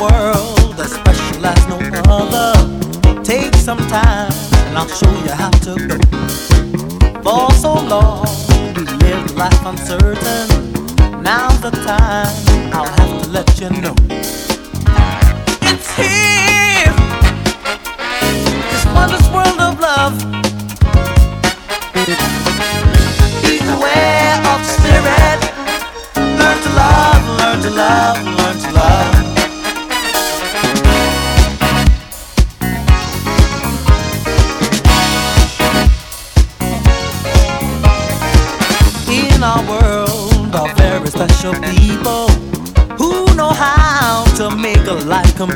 world as special as no other. Take some time and I'll show you how to go. For so long, we lived life uncertain. Now's the time I'll have to let you know. They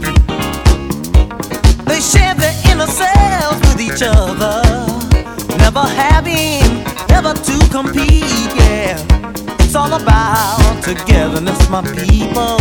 share their inner selves with each other, never having, never to compete. Yeah, it's all about togetherness, my people.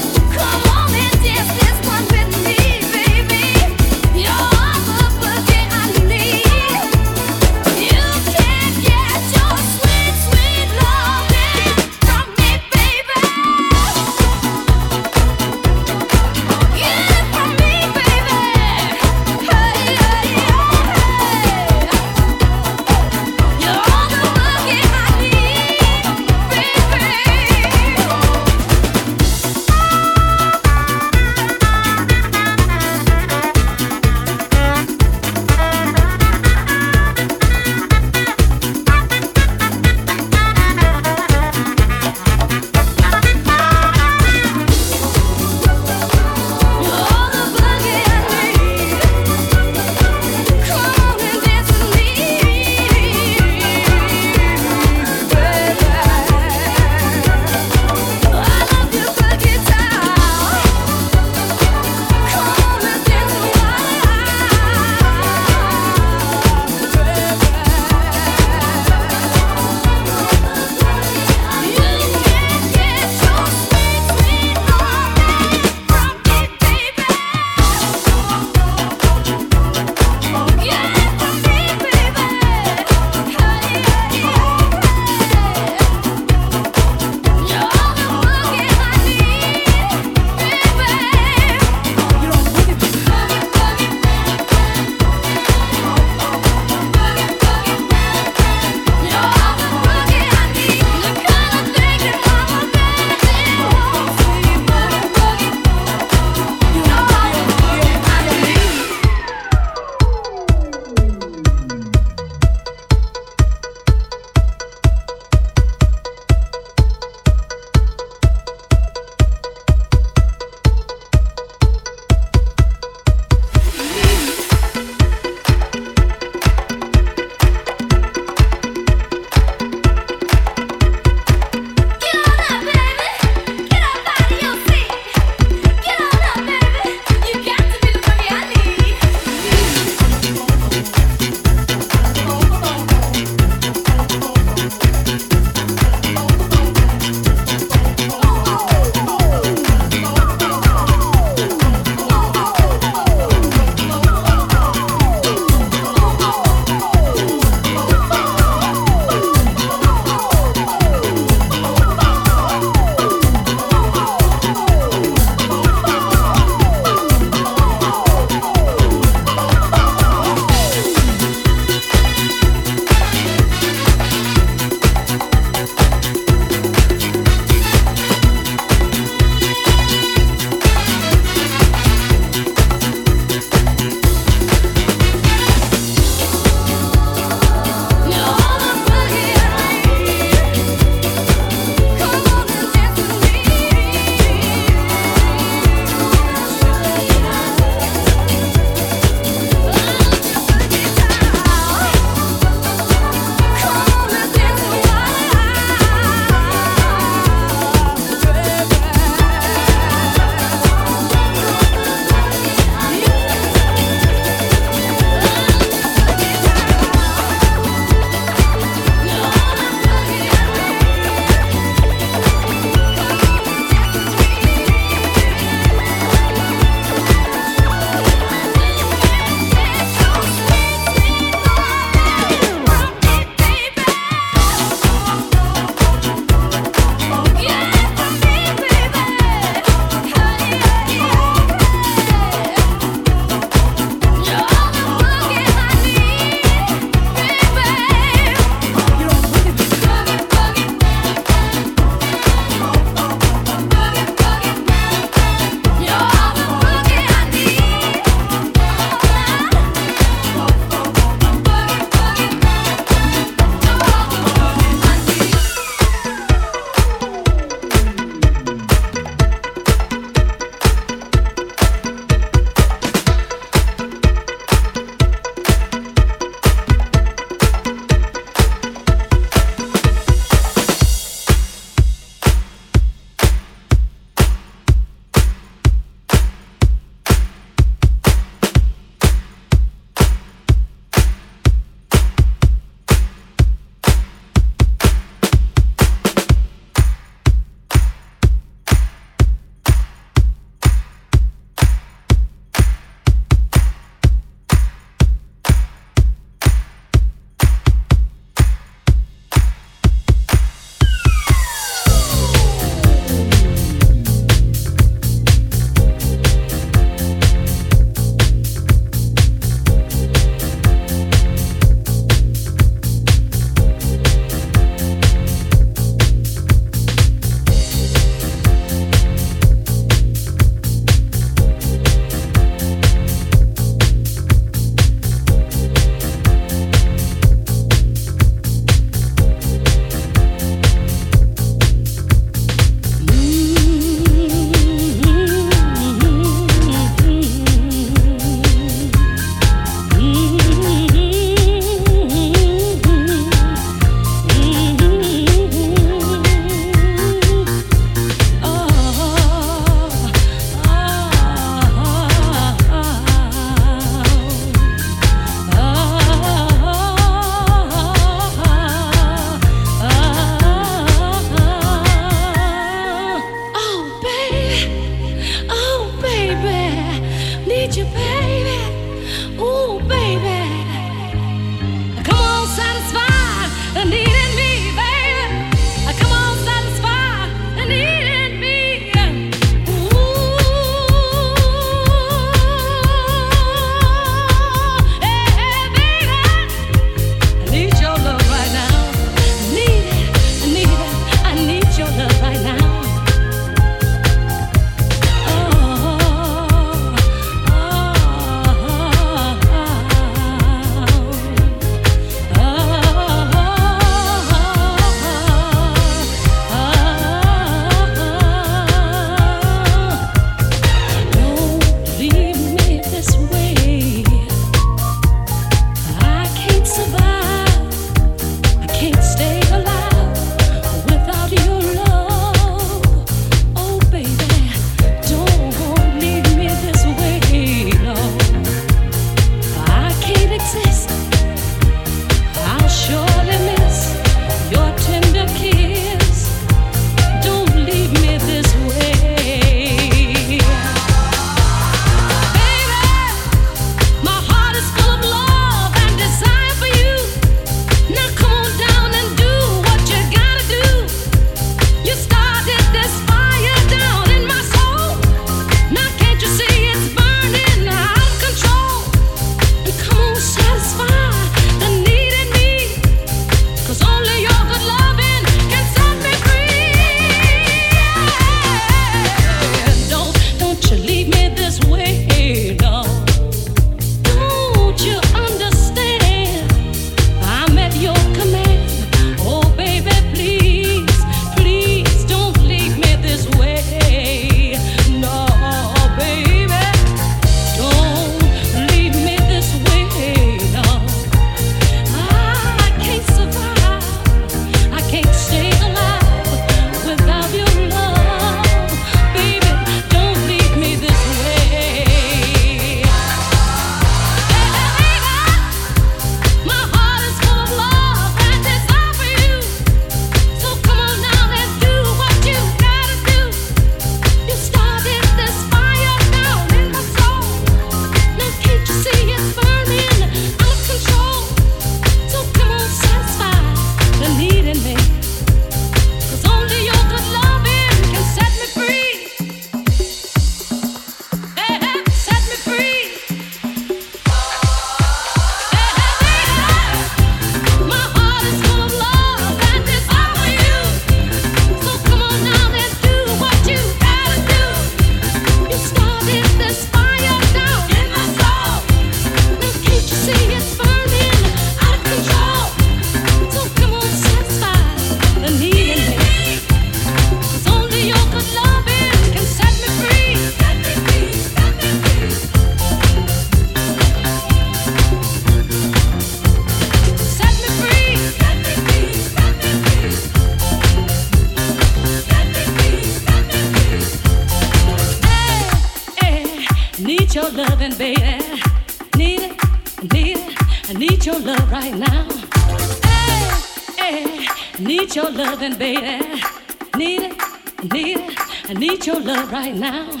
need it, I need it, I need your love right now. Got,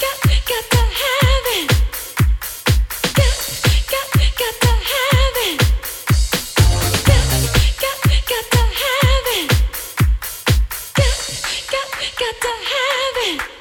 got, got to have it. Got, got, got to have it. Got, got, got to have it. Got, got, got to have it.